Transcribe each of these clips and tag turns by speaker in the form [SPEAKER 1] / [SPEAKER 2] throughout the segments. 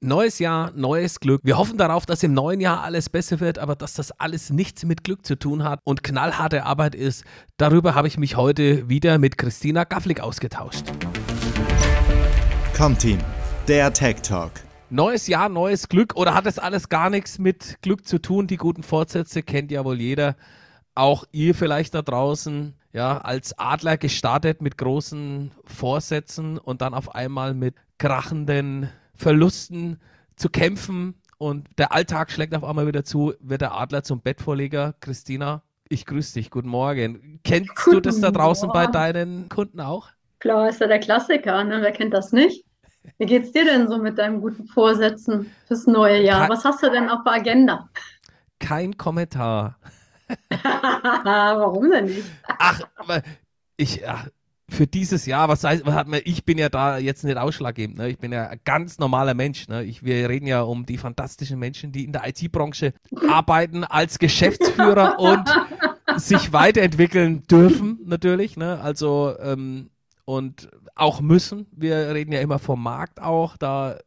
[SPEAKER 1] Neues Jahr, neues Glück. Wir hoffen darauf, dass im neuen Jahr alles besser wird, aber dass das alles nichts mit Glück zu tun hat und knallharte Arbeit ist. Darüber habe ich mich heute wieder mit Christina Gafflik ausgetauscht.
[SPEAKER 2] Komm Team, der Tech Talk.
[SPEAKER 1] Neues Jahr, neues Glück oder hat das alles gar nichts mit Glück zu tun? Die guten Fortsätze kennt ja wohl jeder. Auch ihr vielleicht da draußen, ja, als Adler gestartet mit großen Vorsätzen und dann auf einmal mit krachenden Verlusten zu kämpfen und der Alltag schlägt auf einmal wieder zu, wird der Adler zum Bettvorleger. Christina, ich grüße dich, guten Morgen. Kennst guten du das da draußen Morgen. bei deinen Kunden auch?
[SPEAKER 3] Klar, ist ja der Klassiker, ne? wer kennt das nicht? Wie geht's dir denn so mit deinen guten Vorsätzen fürs neue Jahr? Kein, Was hast du denn auf der Agenda?
[SPEAKER 1] Kein Kommentar.
[SPEAKER 3] Warum denn nicht?
[SPEAKER 1] Ach, aber ich, ach, für dieses Jahr, was heißt, was hat man, ich bin ja da jetzt nicht ausschlaggebend, ne? ich bin ja ein ganz normaler Mensch. Ne? Ich, wir reden ja um die fantastischen Menschen, die in der IT-Branche arbeiten als Geschäftsführer und sich weiterentwickeln dürfen, natürlich. Ne? Also, ähm, und auch müssen. Wir reden ja immer vom Markt auch, da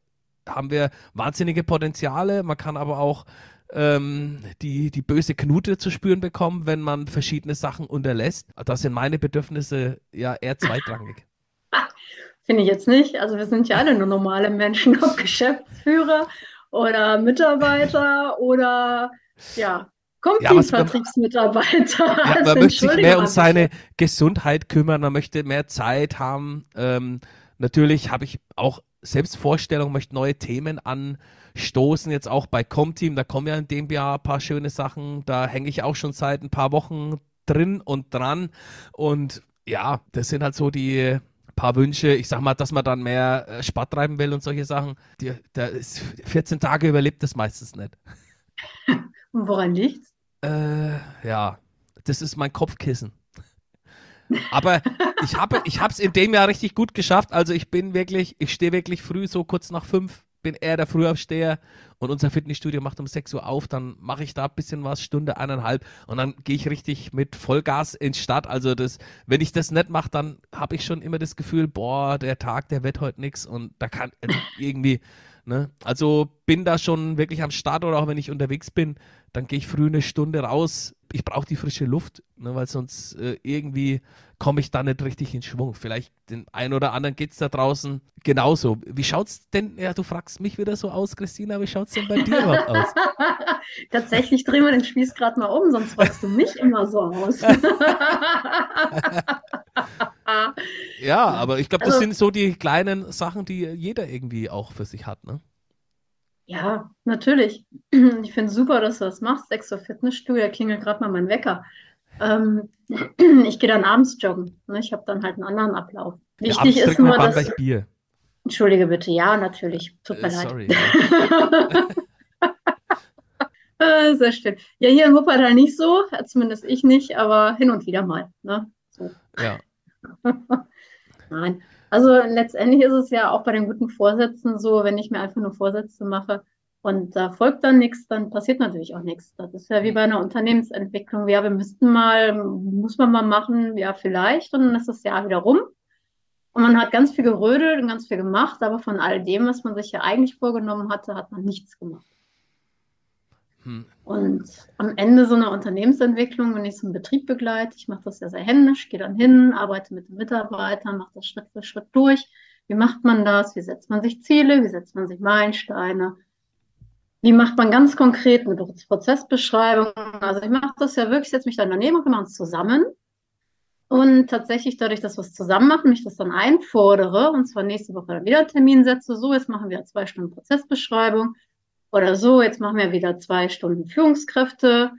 [SPEAKER 1] haben wir wahnsinnige Potenziale. Man kann aber auch ähm, die, die böse Knute zu spüren bekommen, wenn man verschiedene Sachen unterlässt. Da sind meine Bedürfnisse ja eher zweitrangig.
[SPEAKER 3] Finde ich jetzt nicht. Also wir sind ja alle nur normale Menschen, ob Geschäftsführer oder Mitarbeiter oder ja, Comedy-Vertriebsmitarbeiter. Ja,
[SPEAKER 1] man also, möchte sich mehr um seine Gesundheit kümmern, man möchte mehr Zeit haben. Ähm, natürlich habe ich auch Selbstvorstellung, möchte neue Themen an stoßen jetzt auch bei Comteam. Da kommen ja in dem Jahr ein paar schöne Sachen. Da hänge ich auch schon seit ein paar Wochen drin und dran. Und ja, das sind halt so die paar Wünsche. Ich sag mal, dass man dann mehr äh, Sport treiben will und solche Sachen. Die, da ist 14 Tage überlebt das meistens nicht.
[SPEAKER 3] Und woran liegt's?
[SPEAKER 1] Äh, ja, das ist mein Kopfkissen. Aber ich habe ich es in dem Jahr richtig gut geschafft. Also ich bin wirklich, ich stehe wirklich früh, so kurz nach fünf, bin eher der Frühaufsteher und unser Fitnessstudio macht um 6 Uhr auf, dann mache ich da ein bisschen was, Stunde, eineinhalb und dann gehe ich richtig mit Vollgas ins Stadt. Also das, wenn ich das nicht mache, dann habe ich schon immer das Gefühl, boah, der Tag, der wird heute nichts und da kann irgendwie, ne? Also bin da schon wirklich am Start oder auch wenn ich unterwegs bin, dann gehe ich früh eine Stunde raus. Ich brauche die frische Luft, ne, weil sonst äh, irgendwie komme ich da nicht richtig in Schwung. Vielleicht den einen oder anderen geht es da draußen genauso. Wie schaut's denn, ja, du fragst mich wieder so aus, Christina, wie schaut es denn bei dir überhaupt aus?
[SPEAKER 3] Tatsächlich drehen wir den Spieß gerade mal um, sonst fragst du mich immer so aus.
[SPEAKER 1] ja, aber ich glaube, das also, sind so die kleinen Sachen, die jeder irgendwie auch für sich hat, ne?
[SPEAKER 3] Ja, natürlich. Ich finde es super, dass du das machst. Extra Fitnessstudio, da klingelt gerade mal mein Wecker. Ähm, ich gehe dann abends joggen. Ne? Ich habe dann halt einen anderen Ablauf.
[SPEAKER 1] Wichtig ja, ist nur, dass. Gleich Bier.
[SPEAKER 3] Entschuldige bitte, ja, natürlich. Tut mir äh, leid. Sorry. Äh, sehr schön. Ja, hier in Wuppertal nicht so, zumindest ich nicht, aber hin und wieder mal. Ne? So.
[SPEAKER 1] Ja.
[SPEAKER 3] Nein. Also letztendlich ist es ja auch bei den guten Vorsätzen so, wenn ich mir einfach nur Vorsätze mache und da folgt dann nichts, dann passiert natürlich auch nichts. Das ist ja wie bei einer Unternehmensentwicklung. Ja, wir müssten mal, muss man mal machen, ja, vielleicht, und dann ist das Jahr wieder rum. Und man hat ganz viel gerödelt und ganz viel gemacht, aber von all dem, was man sich ja eigentlich vorgenommen hatte, hat man nichts gemacht. Hm. Und am Ende so einer Unternehmensentwicklung, wenn ich so einen Betrieb begleite, ich mache das ja sehr händisch, gehe dann hin, arbeite mit den Mitarbeitern, mache das Schritt für Schritt durch. Wie macht man das? Wie setzt man sich Ziele? Wie setzt man sich Meilensteine? Wie macht man ganz konkret eine Prozessbeschreibung? Also ich mache das ja wirklich, setze mich dann daneben und wir machen es zusammen. Und tatsächlich dadurch, dass wir es zusammen machen, ich das dann einfordere und zwar nächste Woche dann wieder einen Termin setze, so jetzt machen wir zwei Stunden Prozessbeschreibung, oder so, jetzt machen wir wieder zwei Stunden Führungskräfte,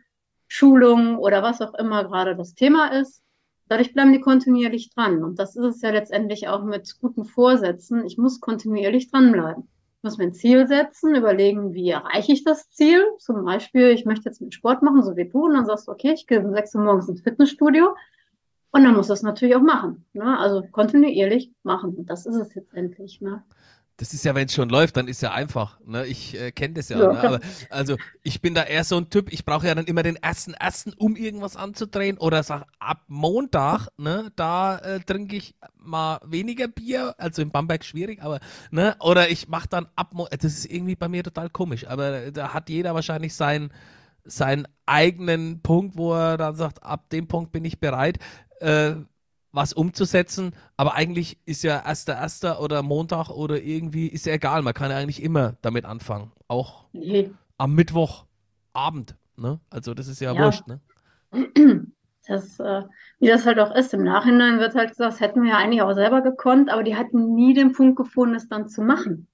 [SPEAKER 3] Schulung oder was auch immer gerade das Thema ist. Dadurch bleiben die kontinuierlich dran. Und das ist es ja letztendlich auch mit guten Vorsätzen. Ich muss kontinuierlich dranbleiben. Ich muss mir ein Ziel setzen, überlegen, wie erreiche ich das Ziel. Zum Beispiel, ich möchte jetzt mit Sport machen, so wie du. Und dann sagst du, okay, ich gehe um 6 Uhr morgens ins Fitnessstudio. Und dann muss das natürlich auch machen. Ne? Also kontinuierlich machen. Und das ist es jetzt endlich. Ne?
[SPEAKER 1] Das ist ja, wenn es schon läuft, dann ist ja einfach. Ne? Ich äh, kenne das ja.
[SPEAKER 3] Ja,
[SPEAKER 1] ne? Aber, also ich bin da eher so ein Typ, ich brauche ja dann immer den ersten ersten, um irgendwas anzudrehen. Oder sag, ab Montag, ne, da äh, trinke ich mal weniger Bier. Also in Bamberg schwierig, aber ne, oder ich mache dann ab Mo Das ist irgendwie bei mir total komisch. Aber da hat jeder wahrscheinlich seinen seinen eigenen Punkt, wo er dann sagt, ab dem Punkt bin ich bereit. Äh, was umzusetzen, aber eigentlich ist ja erster erster oder Montag oder irgendwie ist ja egal, man kann ja eigentlich immer damit anfangen, auch
[SPEAKER 3] Nee.
[SPEAKER 1] am Mittwochabend, ne? Also das ist ja,
[SPEAKER 3] Ja.
[SPEAKER 1] wurscht, ne?
[SPEAKER 3] Das, äh, wie das halt auch ist, im Nachhinein wird halt gesagt, das hätten wir ja eigentlich auch selber gekonnt, aber die hatten nie den Punkt gefunden, es dann zu machen.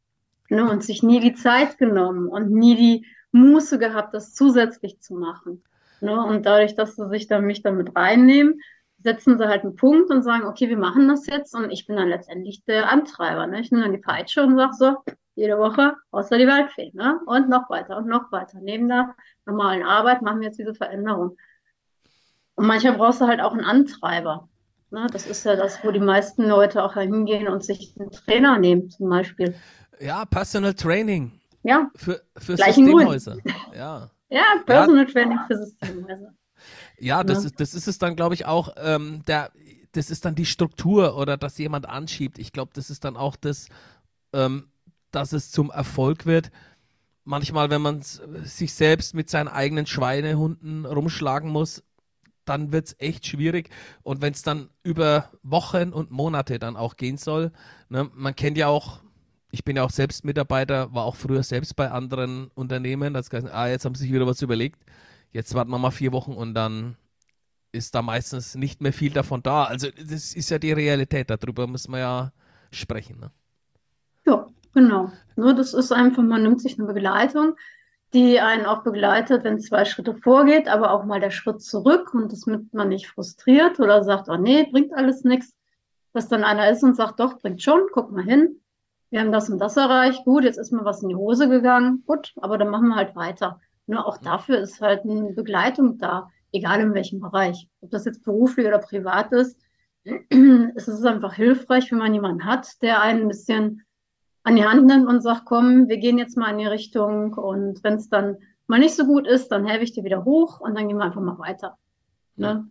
[SPEAKER 3] Ne? Und sich nie die Zeit genommen und nie die Muße gehabt, das zusätzlich zu machen. Ne? Und dadurch, dass sie sich dann mich dann mit reinnehmen, setzen sie halt einen Punkt und sagen, okay, wir machen das jetzt und ich bin dann letztendlich der Antreiber. Ne? Ich nehme dann die Peitsche und sage so, jede Woche außer die Waldfee. Ne? Und noch weiter und noch weiter. Neben der normalen Arbeit machen wir jetzt diese Veränderung. Und manchmal brauchst du halt auch einen Antreiber. Ne? Das ist ja das, wo die meisten Leute auch hingehen und sich einen Trainer nehmen, zum Beispiel.
[SPEAKER 1] Ja, Personal Training
[SPEAKER 3] Ja,
[SPEAKER 1] für, für
[SPEAKER 3] Gleich.
[SPEAKER 1] Systemhäuser. Ja.
[SPEAKER 3] ja, Personal Training für Systemhäuser.
[SPEAKER 1] Ja, das
[SPEAKER 3] Ja.
[SPEAKER 1] ist, das ist es dann, glaube ich, auch, ähm, der, das ist dann die Struktur oder dass jemand anschiebt. Ich glaube, das ist dann auch das, ähm, dass es zum Erfolg wird. Manchmal, wenn man s- sich selbst mit seinen eigenen Schweinehunden rumschlagen muss, dann wird es echt schwierig. Und wenn es dann über Wochen und Monate dann auch gehen soll, ne, man kennt ja auch, ich bin ja auch selbst Mitarbeiter, war auch früher selbst bei anderen Unternehmen, das heißt, ah, jetzt haben sie sich wieder was überlegt, jetzt warten wir mal vier Wochen und dann ist da meistens nicht mehr viel davon da. Also das ist ja die Realität, darüber müssen wir ja sprechen. Ne?
[SPEAKER 3] Ja, genau. Nur das ist einfach, man nimmt sich eine Begleitung, die einen auch begleitet, wenn zwei Schritte vorgeht, aber auch mal der Schritt zurück und das mit man nicht frustriert oder sagt, oh nee, bringt alles nichts. Dass dann einer ist und sagt, doch, bringt schon, guck mal hin. Wir haben das und das erreicht. Gut, jetzt ist mir was in die Hose gegangen. Gut, aber dann machen wir halt weiter. Nur auch dafür ist halt eine Begleitung da, egal in welchem Bereich. Ob das jetzt beruflich oder privat ist, es ist einfach hilfreich, wenn man jemanden hat, der einen ein bisschen an die Hand nimmt und sagt, komm, wir gehen jetzt mal in die Richtung und wenn es dann mal nicht so gut ist, dann helfe ich dir wieder hoch und dann gehen wir einfach mal weiter. Ne?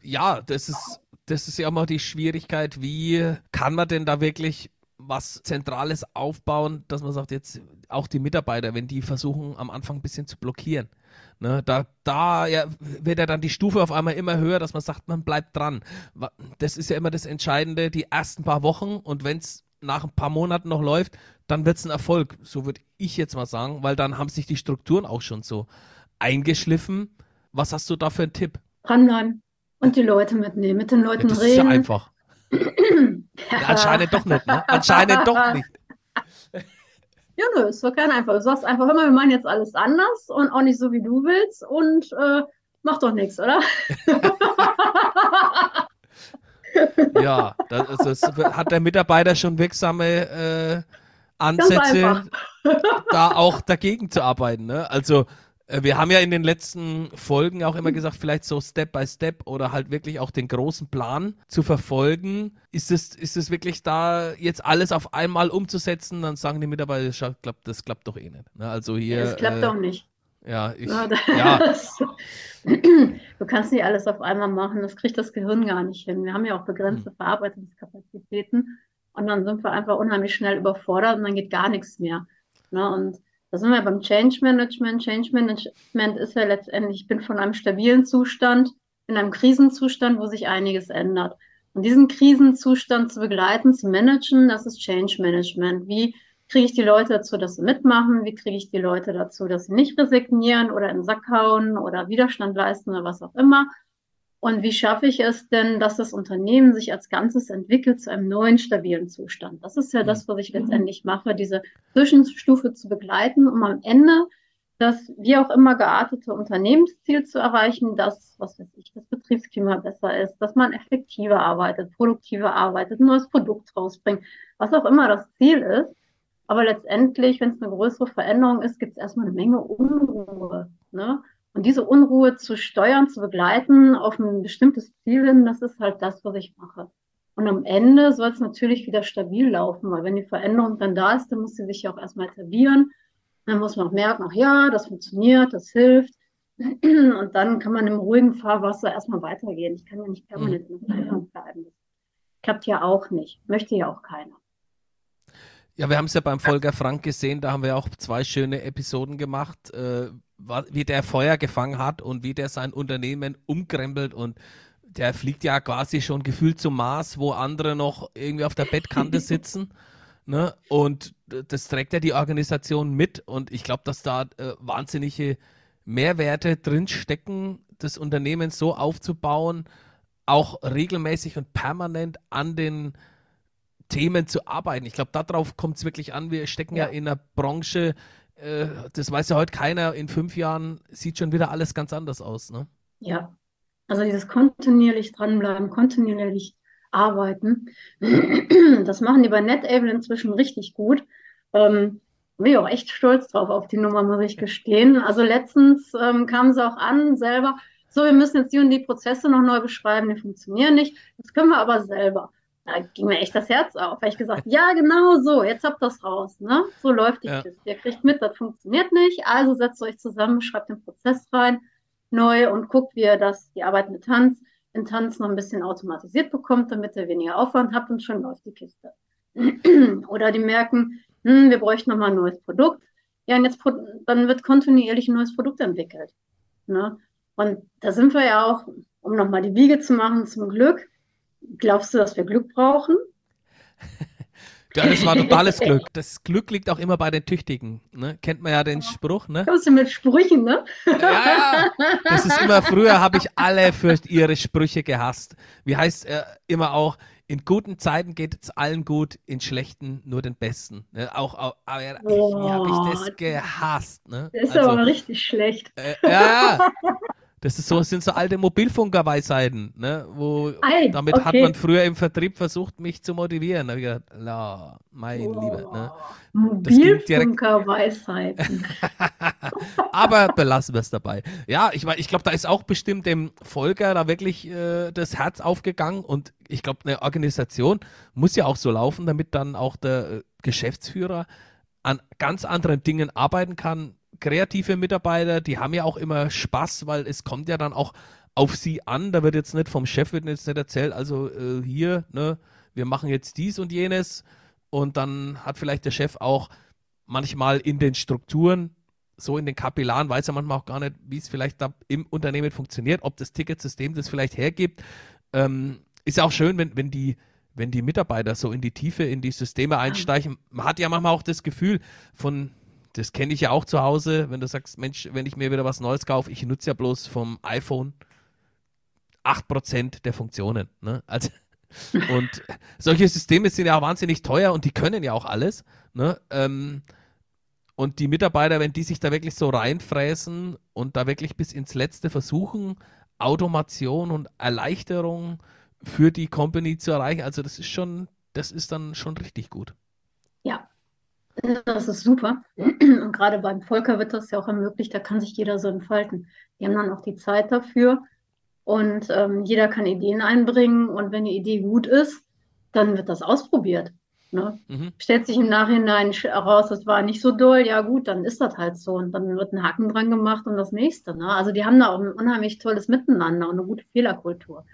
[SPEAKER 1] Ja, das ist, das ist ja immer die Schwierigkeit, wie kann man denn da wirklich was Zentrales aufbauen, dass man sagt, jetzt auch die Mitarbeiter, wenn die versuchen, am Anfang ein bisschen zu blockieren. Ne, da da ja, wird ja dann die Stufe auf einmal immer höher, dass man sagt, man bleibt dran. Das ist ja immer das Entscheidende, die ersten paar Wochen und wenn es nach ein paar Monaten noch läuft, dann wird es ein Erfolg, so würde ich jetzt mal sagen, weil dann haben sich die Strukturen auch schon so eingeschliffen. Was hast du da für einen Tipp?
[SPEAKER 3] Dranbleiben und die Leute mitnehmen, mit den
[SPEAKER 1] Ja,
[SPEAKER 3] Leuten
[SPEAKER 1] das ist ja
[SPEAKER 3] reden.
[SPEAKER 1] einfach. Ja, anscheinend doch nicht, ne? Anscheinend doch nicht.
[SPEAKER 3] Ja, nö, ist doch kein einfach. Du sagst einfach immer, wir machen jetzt alles anders und auch nicht so, wie du willst und äh, mach doch nichts, oder?
[SPEAKER 1] Ja, das, also es hat der Mitarbeiter schon wirksame äh, Ansätze, da auch dagegen zu arbeiten. Ne? Also wir haben ja in den letzten Folgen auch immer gesagt, vielleicht so Step by Step oder halt wirklich auch den großen Plan zu verfolgen. Ist es, ist es wirklich da jetzt alles auf einmal umzusetzen? Dann sagen die Mitarbeiter, das klappt, das klappt doch eh nicht. Ne? Also hier,
[SPEAKER 3] Das klappt
[SPEAKER 1] äh,
[SPEAKER 3] auch nicht.
[SPEAKER 1] ja, ich,
[SPEAKER 3] Ja,
[SPEAKER 1] ja,
[SPEAKER 3] du kannst nicht alles auf einmal machen, das kriegt das Gehirn gar nicht hin. Wir haben ja auch begrenzte
[SPEAKER 1] Hm.
[SPEAKER 3] Verarbeitungskapazitäten und dann sind wir einfach unheimlich schnell überfordert und dann geht gar nichts mehr. Ne? Und da sind wir beim Change Management. Change Management ist ja letztendlich, ich bin von einem stabilen Zustand in einem Krisenzustand, wo sich einiges ändert. Und diesen Krisenzustand zu begleiten, zu managen, das ist Change Management. Wie kriege ich die Leute dazu, dass sie mitmachen? Wie kriege ich die Leute dazu, dass sie nicht resignieren oder in den Sack hauen oder Widerstand leisten oder was auch immer? Und wie schaffe ich es denn, dass das Unternehmen sich als Ganzes entwickelt zu einem neuen stabilen Zustand? Das ist ja das, was ich letztendlich mache, diese Zwischenstufe zu begleiten, um am Ende das wie auch immer geartete Unternehmensziel zu erreichen, dass, was weiß ich, das Betriebsklima besser ist, dass man effektiver arbeitet, produktiver arbeitet, ein neues Produkt rausbringt, was auch immer das Ziel ist. Aber letztendlich, wenn es eine größere Veränderung ist, gibt es erstmal eine Menge Unruhe. Ne? Und diese Unruhe zu steuern, zu begleiten auf ein bestimmtes Ziel hin, das ist halt das, was ich mache. Und am Ende soll es natürlich wieder stabil laufen, weil wenn die Veränderung dann da ist, dann muss sie sich ja auch erstmal etablieren. Dann muss man auch merken, ach ja, das funktioniert, das hilft. Und dann kann man im ruhigen Fahrwasser erstmal weitergehen. Ich kann ja nicht permanent in der Veränderung bleiben. Klappt ja auch nicht. Möchte ja auch keiner.
[SPEAKER 1] Ja, wir haben es ja beim Volker Frank gesehen, da haben wir auch zwei schöne Episoden gemacht, äh, wie der Feuer gefangen hat und wie der sein Unternehmen umkrempelt und der fliegt ja quasi schon gefühlt zum Mars, wo andere noch irgendwie auf der Bettkante sitzen. ne? Und das trägt ja die Organisation mit und ich glaube, dass da äh, wahnsinnige Mehrwerte drinstecken, das Unternehmen so aufzubauen, auch regelmäßig und permanent an den Themen zu arbeiten. Ich glaube, darauf kommt es wirklich an. Wir stecken ja, ja in einer Branche, äh, das weiß ja heute keiner, in fünf Jahren sieht schon wieder alles ganz anders aus. Ne?
[SPEAKER 3] Ja, also dieses kontinuierlich dranbleiben, kontinuierlich arbeiten, das machen die bei NetAble inzwischen richtig gut. Ähm, bin ich auch echt stolz drauf auf die Nummer, muss ich gestehen. Also letztens ähm, kamen sie auch an selber, so, wir müssen jetzt die und die Prozesse noch neu beschreiben, die funktionieren nicht. Das können wir aber selber. Da ging mir echt das Herz auf, weil ich gesagt, ja, genau so, jetzt habt das raus. Ne? So läuft die ja. Kiste. Ihr kriegt mit, das funktioniert nicht. Also setzt euch zusammen, schreibt den Prozess rein, neu und guckt, wie ihr das, die Arbeit mit Tanz, in Tanz noch ein bisschen automatisiert bekommt, damit ihr weniger Aufwand habt und schon läuft die Kiste. Oder die merken, hm, wir bräuchten nochmal ein neues Produkt. Ja, und jetzt dann wird kontinuierlich ein neues Produkt entwickelt. Ne? Und da sind wir ja auch, um nochmal die Wiege zu machen, zum Glück. Glaubst du, dass wir Glück brauchen?
[SPEAKER 1] Ja, das war totales Glück. Das Glück liegt auch immer bei den Tüchtigen. Ne? Kennt man ja den Spruch, ne?
[SPEAKER 3] Kommst du mit Sprüchen, ne?
[SPEAKER 1] Ja, ja. Das ist immer, früher habe ich alle für ihre Sprüche gehasst. Wie heißt äh, immer auch, in guten Zeiten geht es allen gut, in schlechten nur den Besten. Ne? Auch, auch aber, wie habe ich das gehasst. Ne?
[SPEAKER 3] Das ist also, aber richtig schlecht.
[SPEAKER 1] Äh, ja, Das ist so, sind so alte Mobilfunker-Weisheiten, ne? Wo, Ei, damit okay. hat man früher im Vertrieb versucht, mich zu motivieren. Da habe ich gedacht, la, mein oh, Lieber. Ne?
[SPEAKER 3] Mobilfunker-Weisheiten.
[SPEAKER 1] Aber belassen wir es dabei. Ja, ich, ich glaube, da ist auch bestimmt dem Volker da wirklich äh, das Herz aufgegangen und ich glaube, eine Organisation muss ja auch so laufen, damit dann auch der äh, Geschäftsführer an ganz anderen Dingen arbeiten kann, kreative Mitarbeiter, die haben ja auch immer Spaß, weil es kommt ja dann auch auf sie an. Da wird jetzt nicht vom Chef wird jetzt nicht erzählt, also äh, hier, ne, wir machen jetzt dies und jenes. Und dann hat vielleicht der Chef auch manchmal in den Strukturen, so in den Kapillaren, weiß er manchmal auch gar nicht, wie es vielleicht da im Unternehmen funktioniert, ob das Ticketsystem das vielleicht hergibt. Ähm, ist ja auch schön, wenn, wenn die wenn die Mitarbeiter so in die Tiefe, in die Systeme einsteigen. Man hat ja manchmal auch das Gefühl von, das kenne ich ja auch zu Hause, wenn du sagst, Mensch, wenn ich mir wieder was Neues kaufe, ich nutze ja bloß vom iPhone 8% der Funktionen. Ne? Also, und solche Systeme sind ja auch wahnsinnig teuer und die können ja auch alles. Ne? Ähm, und die Mitarbeiter, wenn die sich da wirklich so reinfräsen und da wirklich bis ins Letzte versuchen, Automation und Erleichterung für die Company zu erreichen, also das ist schon, das ist dann schon richtig gut.
[SPEAKER 3] Das ist super. Und gerade beim Volker wird das ja auch ermöglicht, da kann sich jeder so entfalten. Die haben dann auch die Zeit dafür und ähm, jeder kann Ideen einbringen und wenn die Idee gut ist, dann wird das ausprobiert. Ne? Mhm. Stellt sich im Nachhinein heraus, das war nicht so doll, ja gut, dann ist das halt so und dann wird ein Haken dran gemacht und das nächste. Ne? Also die haben da auch ein unheimlich tolles Miteinander und eine gute Fehlerkultur.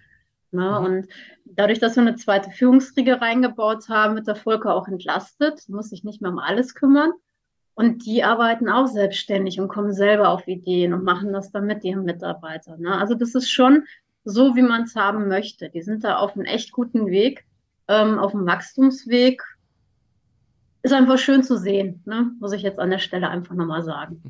[SPEAKER 3] Ne? Mhm. Und dadurch, dass wir eine zweite Führungsriege reingebaut haben, wird der Volker auch entlastet, muss sich nicht mehr um alles kümmern. Und die arbeiten auch selbstständig und kommen selber auf Ideen und machen das dann mit ihren Mitarbeitern. Ne? Also das ist schon so, wie man es haben möchte. Die sind da auf einem echt guten Weg, ähm, auf einem Wachstumsweg. Ist einfach schön zu sehen, ne? muss ich jetzt an der Stelle einfach nochmal sagen.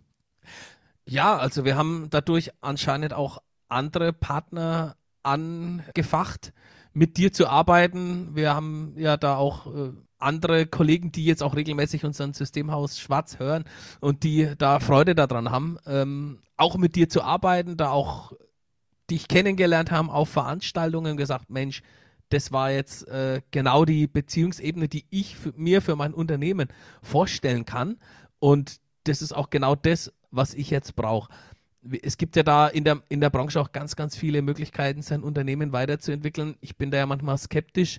[SPEAKER 1] Ja, also wir haben dadurch anscheinend auch andere Partner angefacht, mit dir zu arbeiten. Wir haben ja da auch äh, andere Kollegen, die jetzt auch regelmäßig unseren Systemhaus Schwarz hören und die da Freude daran haben, ähm, auch mit dir zu arbeiten, da auch dich kennengelernt haben auf Veranstaltungen gesagt, Mensch, das war jetzt äh, genau die Beziehungsebene, die ich für, mir für mein Unternehmen vorstellen kann. Und das ist auch genau das, was ich jetzt brauche. Es gibt ja da in der, in der Branche auch ganz, ganz viele Möglichkeiten, sein Unternehmen weiterzuentwickeln. Ich bin da ja manchmal skeptisch,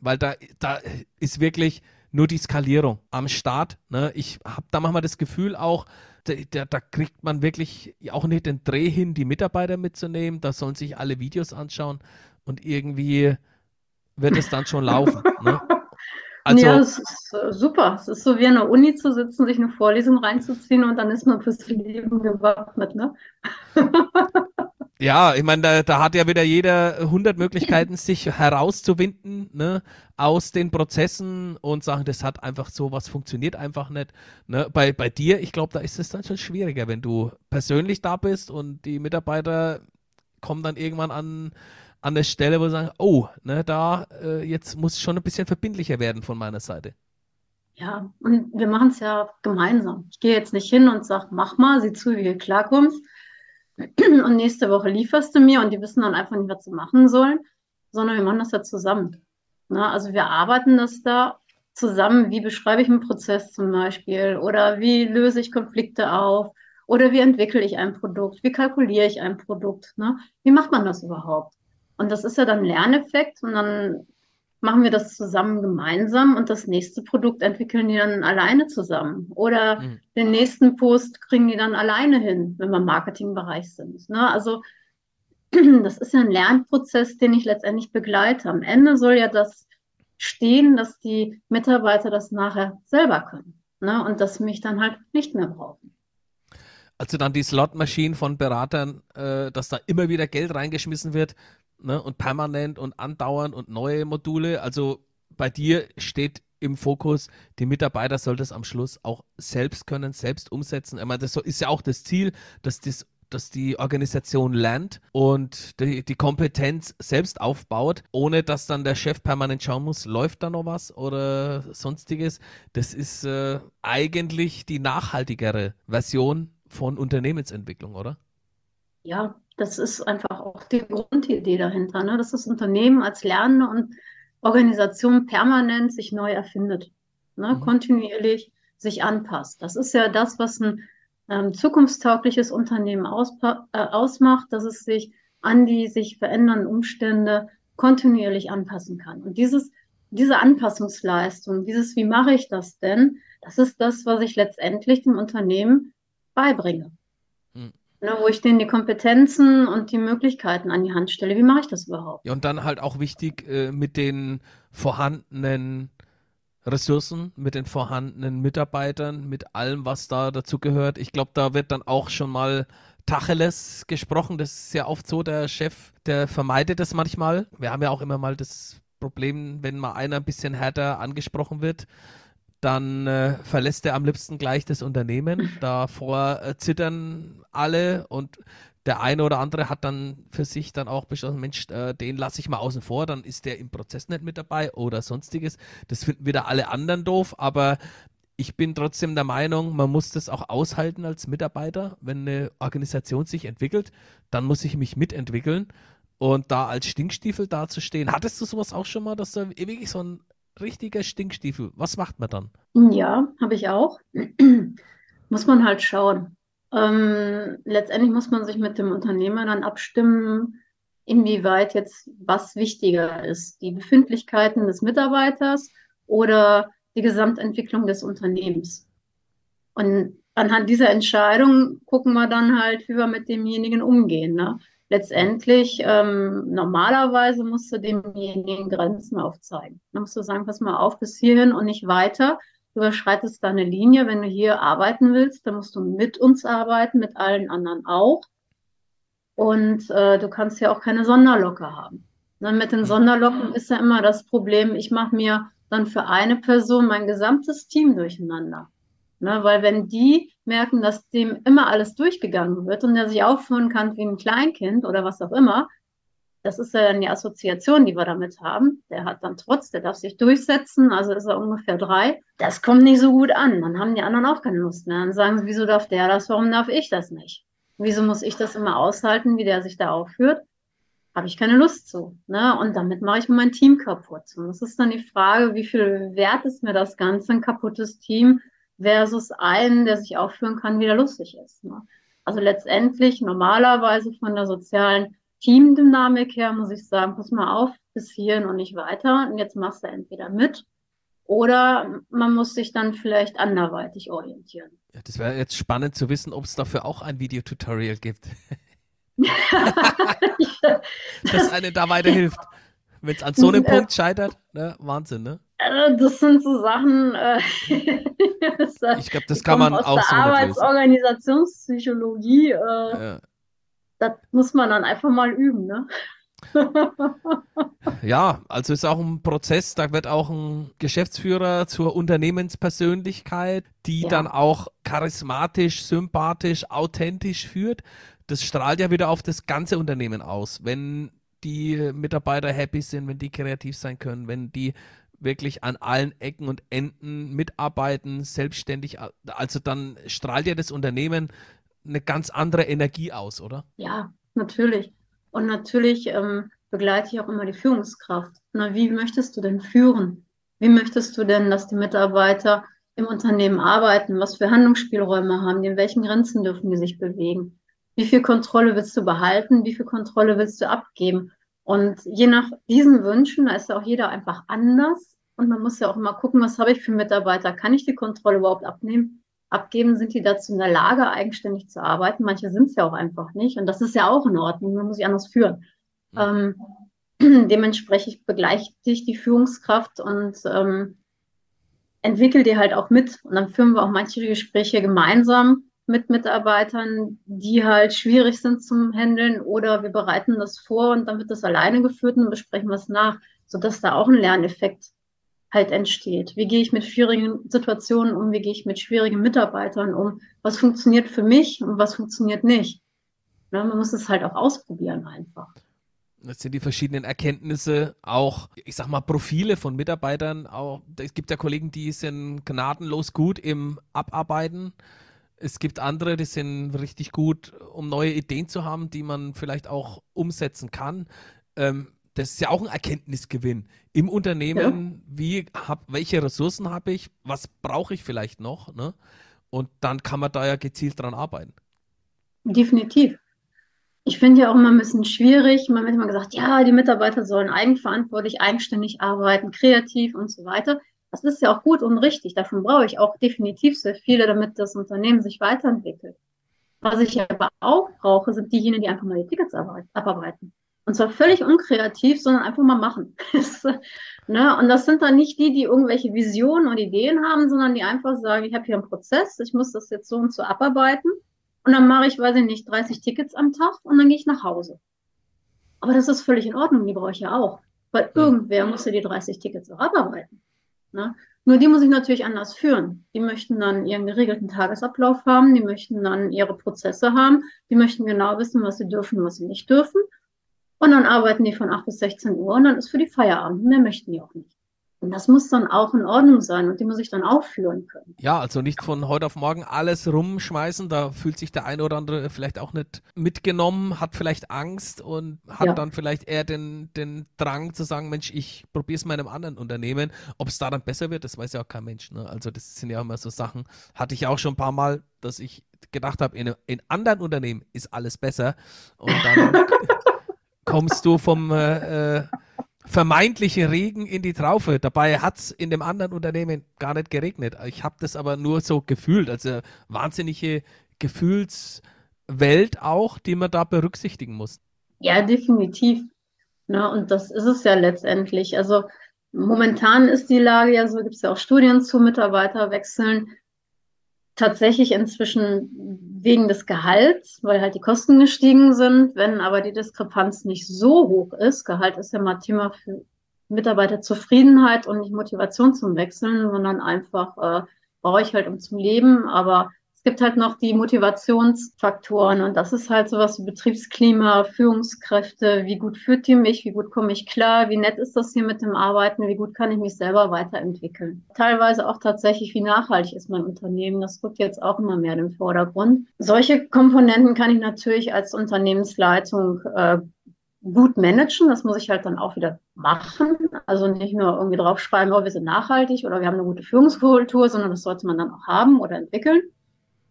[SPEAKER 1] weil da, da ist wirklich nur die Skalierung am Start. Ne? Ich habe da manchmal das Gefühl auch, da, da, da, kriegt man wirklich auch nicht den Dreh hin, die Mitarbeiter mitzunehmen. Da sollen sich alle Videos anschauen und irgendwie wird es dann schon laufen. Ne?
[SPEAKER 3] Also, ja, es ist äh, super. Es ist so wie an der Uni zu sitzen, sich eine Vorlesung reinzuziehen und dann ist man fürs Leben gewappnet, ne?
[SPEAKER 1] Ja, ich meine, da, da, hat ja wieder jeder 100 Möglichkeiten, sich herauszuwinden ne, aus den Prozessen und sagen, das hat einfach so, was funktioniert einfach nicht. Ne. Bei, bei dir, ich glaube, da ist es dann schon schwieriger, wenn du persönlich da bist und die Mitarbeiter kommen dann irgendwann an an der Stelle, wo sie sagen, oh, ne, da äh, jetzt muss es schon ein bisschen verbindlicher werden von meiner Seite.
[SPEAKER 3] Ja, und wir machen es ja gemeinsam. Ich gehe jetzt nicht hin und sage, mach mal, sieh zu, wie du klarkommst. Und nächste Woche lieferst du mir und die wissen dann einfach nicht, was sie machen sollen, sondern wir machen das ja zusammen. Na, ne, also wir arbeiten das da zusammen. Wie beschreibe ich einen Prozess zum Beispiel? Oder wie löse ich Konflikte auf? Oder wie entwickle ich ein Produkt? Wie kalkuliere ich ein Produkt? Ne? Wie macht man das überhaupt? Und das ist ja dann Lerneffekt und dann machen wir das zusammen gemeinsam und das nächste Produkt entwickeln die dann alleine zusammen. Oder mhm. den nächsten Post kriegen die dann alleine hin, wenn wir im Marketingbereich sind. Ne? Also das ist ja ein Lernprozess, den ich letztendlich begleite. Am Ende soll ja das stehen, dass die Mitarbeiter das nachher selber können. Ne? Und dass mich dann halt nicht mehr brauchen.
[SPEAKER 1] Also dann die Slotmaschinen von Beratern, äh, dass da immer wieder Geld reingeschmissen wird, ne, und permanent und andauernd und neue Module. Also bei dir steht im Fokus, die Mitarbeiter soll das am Schluss auch selbst können, selbst umsetzen. Ich meine, das ist ja auch das Ziel, dass das dass die Organisation lernt und die, die, Kompetenz selbst aufbaut, ohne dass dann der Chef permanent schauen muss, läuft da noch was oder sonstiges. Das ist äh, eigentlich die nachhaltigere Version von Unternehmensentwicklung, oder?
[SPEAKER 3] Ja, das ist einfach auch die Grundidee dahinter, ne? dass das Unternehmen als lernende und Organisation permanent sich neu erfindet, ne? Mhm. kontinuierlich sich anpasst. Das ist ja das, was ein ähm, zukunftstaugliches Unternehmen äh, ausmacht, dass es sich an die sich verändernden Umstände kontinuierlich anpassen kann. Und dieses, diese Anpassungsleistung, dieses, wie mache ich das denn, das ist das, was ich letztendlich dem Unternehmen beibringe. Ne, wo ich denen die Kompetenzen und die Möglichkeiten an die Hand stelle. Wie mache ich das überhaupt?
[SPEAKER 1] Ja, und dann halt auch wichtig äh, mit den vorhandenen Ressourcen, mit den vorhandenen Mitarbeitern, mit allem, was da dazu gehört. Ich glaube, da wird dann auch schon mal Tacheles gesprochen. Das ist ja oft so, der Chef, der vermeidet das manchmal. Wir haben ja auch immer mal das Problem, wenn mal einer ein bisschen härter angesprochen wird, dann äh, verlässt er am liebsten gleich das Unternehmen. Davor äh, zittern alle und der eine oder andere hat dann für sich dann auch beschlossen, Mensch, äh, den lasse ich mal außen vor, dann ist der im Prozess nicht mit dabei oder sonstiges. Das finden wieder alle anderen doof, aber ich bin trotzdem der Meinung, man muss das auch aushalten als Mitarbeiter. Wenn eine Organisation sich entwickelt, dann muss ich mich mitentwickeln. Und da als Stinkstiefel dazustehen, hattest du sowas auch schon mal, dass du wirklich so ein richtiger Stinkstiefel. Was macht man dann?
[SPEAKER 3] Ja, habe ich auch. muss man halt schauen. Ähm, letztendlich muss man sich mit dem Unternehmer dann abstimmen, inwieweit jetzt was wichtiger ist. Die Befindlichkeiten des Mitarbeiters oder die Gesamtentwicklung des Unternehmens. Und anhand dieser Entscheidung gucken wir dann halt, wie wir mit demjenigen umgehen. Ne? Letztendlich, ähm, normalerweise musst du demjenigen Grenzen aufzeigen. Dann musst du sagen, pass mal auf, bis hierhin und nicht weiter. Du überschreitest deine Linie. Wenn du hier arbeiten willst, dann musst du mit uns arbeiten, mit allen anderen auch. Und äh, du kannst ja auch keine Sonderlocke haben. Dann mit den Sonderlocken ist ja immer das Problem, ich mache mir dann für eine Person mein gesamtes Team durcheinander. Ne, weil wenn die merken, dass dem immer alles durchgegangen wird und der sich aufführen kann wie ein Kleinkind oder was auch immer, das ist ja dann die Assoziation, die wir damit haben. Der hat dann trotz, der darf sich durchsetzen, also ist er ungefähr drei. Das kommt nicht so gut an. Dann haben die anderen auch keine Lust mehr. Dann sagen sie, wieso darf der das, warum darf ich das nicht? Wieso muss ich das immer aushalten, wie der sich da aufführt? Habe ich keine Lust zu. Ne? Und damit mache ich mein Team kaputt. Und das ist dann die Frage, wie viel wert ist mir das Ganze, ein kaputtes Team? Versus einen, der sich aufführen kann, wie der lustig ist. Ne? Also letztendlich normalerweise von der sozialen Teamdynamik her muss ich sagen, pass mal auf, bis hierhin und nicht weiter. Und jetzt machst du entweder mit oder man muss sich dann vielleicht anderweitig orientieren.
[SPEAKER 1] Ja, das wäre jetzt spannend zu wissen, ob es dafür auch ein Videotutorial gibt. das eine da weiterhilft. Wenn es an so einem Punkt scheitert, ne? Wahnsinn, ne?
[SPEAKER 3] Äh, das sind so Sachen. Äh,
[SPEAKER 1] ich glaube, das kann man
[SPEAKER 3] aus
[SPEAKER 1] auch
[SPEAKER 3] der
[SPEAKER 1] so
[SPEAKER 3] Arbeitsorganisationspsychologie. Äh, ja. Das muss man dann einfach mal üben, ne?
[SPEAKER 1] ja, also ist auch ein Prozess, da wird auch ein Geschäftsführer zur Unternehmenspersönlichkeit, die ja. dann auch charismatisch, sympathisch, authentisch führt. Das strahlt ja wieder auf das ganze Unternehmen aus. Wenn die Mitarbeiter happy sind, wenn die kreativ sein können, wenn die wirklich an allen Ecken und Enden mitarbeiten, selbstständig, also dann strahlt ja das Unternehmen eine ganz andere Energie aus, oder?
[SPEAKER 3] Ja, natürlich. Und natürlich ähm, begleite ich auch immer die Führungskraft. Na, wie möchtest du denn führen? Wie möchtest du denn, dass die Mitarbeiter im Unternehmen arbeiten? Was für Handlungsspielräume haben die? In welchen Grenzen dürfen die sich bewegen? Wie viel Kontrolle willst du behalten? Wie viel Kontrolle willst du abgeben? Und je nach diesen Wünschen, da ist ja auch jeder einfach anders. Und man muss ja auch immer gucken, was habe ich für Mitarbeiter? Kann ich die Kontrolle überhaupt abnehmen? Abgeben, sind die dazu in der Lage, eigenständig zu arbeiten? Manche sind es ja auch einfach nicht. Und das ist ja auch in Ordnung. Man muss sich anders führen. Ähm, dementsprechend begleiche ich die Führungskraft und ähm, entwickle die halt auch mit. Und dann führen wir auch manche Gespräche gemeinsam mit Mitarbeitern, die halt schwierig sind zum Handeln oder wir bereiten das vor und dann wird das alleine geführt und besprechen es nach, sodass da auch ein Lerneffekt halt entsteht. Wie gehe ich mit schwierigen Situationen um? Wie gehe ich mit schwierigen Mitarbeitern um? Was funktioniert für mich und was funktioniert nicht? Ja, man muss es halt auch ausprobieren einfach.
[SPEAKER 1] Das sind die verschiedenen Erkenntnisse, auch, ich sag mal, Profile von Mitarbeitern. Auch, es gibt ja Kollegen, die sind gnadenlos gut im Abarbeiten es gibt andere, die sind richtig gut, um neue Ideen zu haben, die man vielleicht auch umsetzen kann. Ähm, das ist ja auch ein Erkenntnisgewinn im Unternehmen. Ja. Wie hab, welche Ressourcen habe ich? Was brauche ich vielleicht noch? Ne? Und dann kann man da ja gezielt dran arbeiten.
[SPEAKER 3] Definitiv. Ich finde ja auch immer ein bisschen schwierig. Man wird immer gesagt, ja, die Mitarbeiter sollen eigenverantwortlich, eigenständig arbeiten, kreativ und so weiter. Das ist ja auch gut und richtig. Davon brauche ich auch definitiv sehr viele, damit das Unternehmen sich weiterentwickelt. Was ich aber auch brauche, sind diejenigen, die einfach mal die Tickets abarbeiten. Und zwar völlig unkreativ, sondern einfach mal machen. ne? Und das sind dann nicht die, die irgendwelche Visionen und Ideen haben, sondern die einfach sagen, ich habe hier einen Prozess, ich muss das jetzt so und so abarbeiten. Und dann mache ich, weiß ich nicht, 30 Tickets am Tag und dann gehe ich nach Hause. Aber das ist völlig in Ordnung, die brauche ich ja auch. Weil irgendwer muss ja die 30 Tickets auch abarbeiten. Ne? Nur die muss ich natürlich anders führen. Die möchten dann ihren geregelten Tagesablauf haben, die möchten dann ihre Prozesse haben, die möchten genau wissen, was sie dürfen, was sie nicht dürfen. Und dann arbeiten die von 8 bis 16 Uhr und dann ist für die Feierabend. Mehr möchten die auch nicht. Und das muss dann auch in Ordnung sein und die muss ich dann auch führen können.
[SPEAKER 1] Ja, also nicht von heute auf morgen alles rumschmeißen. Da fühlt sich der eine oder andere vielleicht auch nicht mitgenommen, hat vielleicht Angst und hat ja. dann vielleicht eher den, den Drang zu sagen, Mensch, ich probiere es mal in einem anderen Unternehmen. Ob es da dann besser wird, das weiß ja auch kein Mensch. Ne? Also das sind ja immer so Sachen. Hatte ich auch schon ein paar Mal, dass ich gedacht habe, in, in anderen Unternehmen ist alles besser. Und dann kommst du vom äh, äh vermeintliche Regen in die Traufe. Dabei hat es in dem anderen Unternehmen gar nicht geregnet. Ich habe das aber nur so gefühlt. Also wahnsinnige Gefühlswelt auch, die man da berücksichtigen muss.
[SPEAKER 3] Ja, definitiv. Na, und das ist es ja letztendlich. Also momentan ist die Lage ja so, gibt es ja auch Studien zu Mitarbeiterwechseln tatsächlich inzwischen wegen des Gehalts, weil halt die Kosten gestiegen sind. Wenn aber die Diskrepanz nicht so hoch ist, Gehalt ist ja mal Thema für Mitarbeiterzufriedenheit und nicht Motivation zum Wechseln, sondern einfach äh, brauche ich halt um zu leben. Aber gibt halt noch die Motivationsfaktoren und das ist halt sowas wie Betriebsklima, Führungskräfte, wie gut führt die mich, wie gut komme ich klar, wie nett ist das hier mit dem Arbeiten, wie gut kann ich mich selber weiterentwickeln. Teilweise auch tatsächlich, wie nachhaltig ist mein Unternehmen, das rückt jetzt auch immer mehr in den Vordergrund. Solche Komponenten kann ich natürlich als Unternehmensleitung äh, gut managen. Das muss ich halt dann auch wieder machen. Also nicht nur irgendwie draufschreiben, oh, wir sind nachhaltig oder wir haben eine gute Führungskultur, sondern das sollte man dann auch haben oder entwickeln.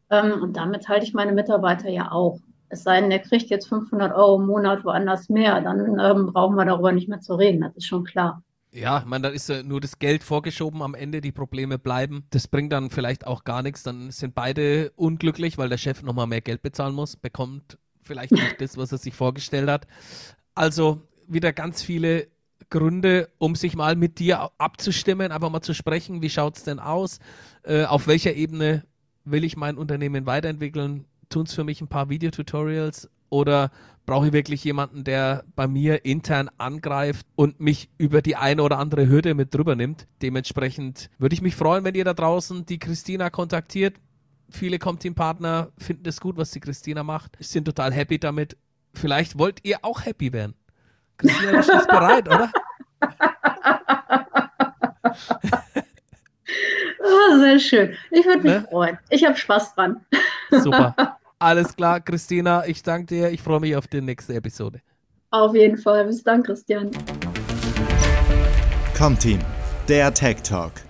[SPEAKER 3] Ähm, und damit halte ich meine Mitarbeiter ja auch. Es sei denn, der kriegt jetzt 500 Euro im Monat woanders mehr, dann ähm, brauchen wir darüber nicht mehr zu reden, das ist schon klar.
[SPEAKER 1] Ja, ich meine, dann ist nur das Geld vorgeschoben am Ende, die Probleme bleiben. Das bringt dann vielleicht auch gar nichts. Dann sind beide unglücklich, weil der Chef nochmal mehr Geld bezahlen muss, bekommt vielleicht nicht das, was er sich vorgestellt hat. Also wieder ganz viele Gründe, um sich mal mit dir abzustimmen, einfach mal zu sprechen, wie schaut es denn aus, äh, auf welcher Ebene will ich mein Unternehmen weiterentwickeln, tun es für mich ein paar Videotutorials oder brauche ich wirklich jemanden, der bei mir intern angreift und mich über die eine oder andere Hürde mit drüber nimmt. Dementsprechend würde ich mich freuen, wenn ihr da draußen die Christina kontaktiert. Viele Comteam-Partner finden es gut, was die Christina macht, sind total happy damit. Vielleicht wollt ihr auch happy werden. Christina, du bist bereit, oder?
[SPEAKER 3] oh, sehr schön. Ich würde mich ne? freuen. Ich habe Spaß dran.
[SPEAKER 1] Super. Alles klar, Christina. Ich danke dir. Ich freue mich auf die nächste Episode.
[SPEAKER 3] Auf jeden Fall. Bis dann, Christian.
[SPEAKER 2] Comteam, der Tech Talk.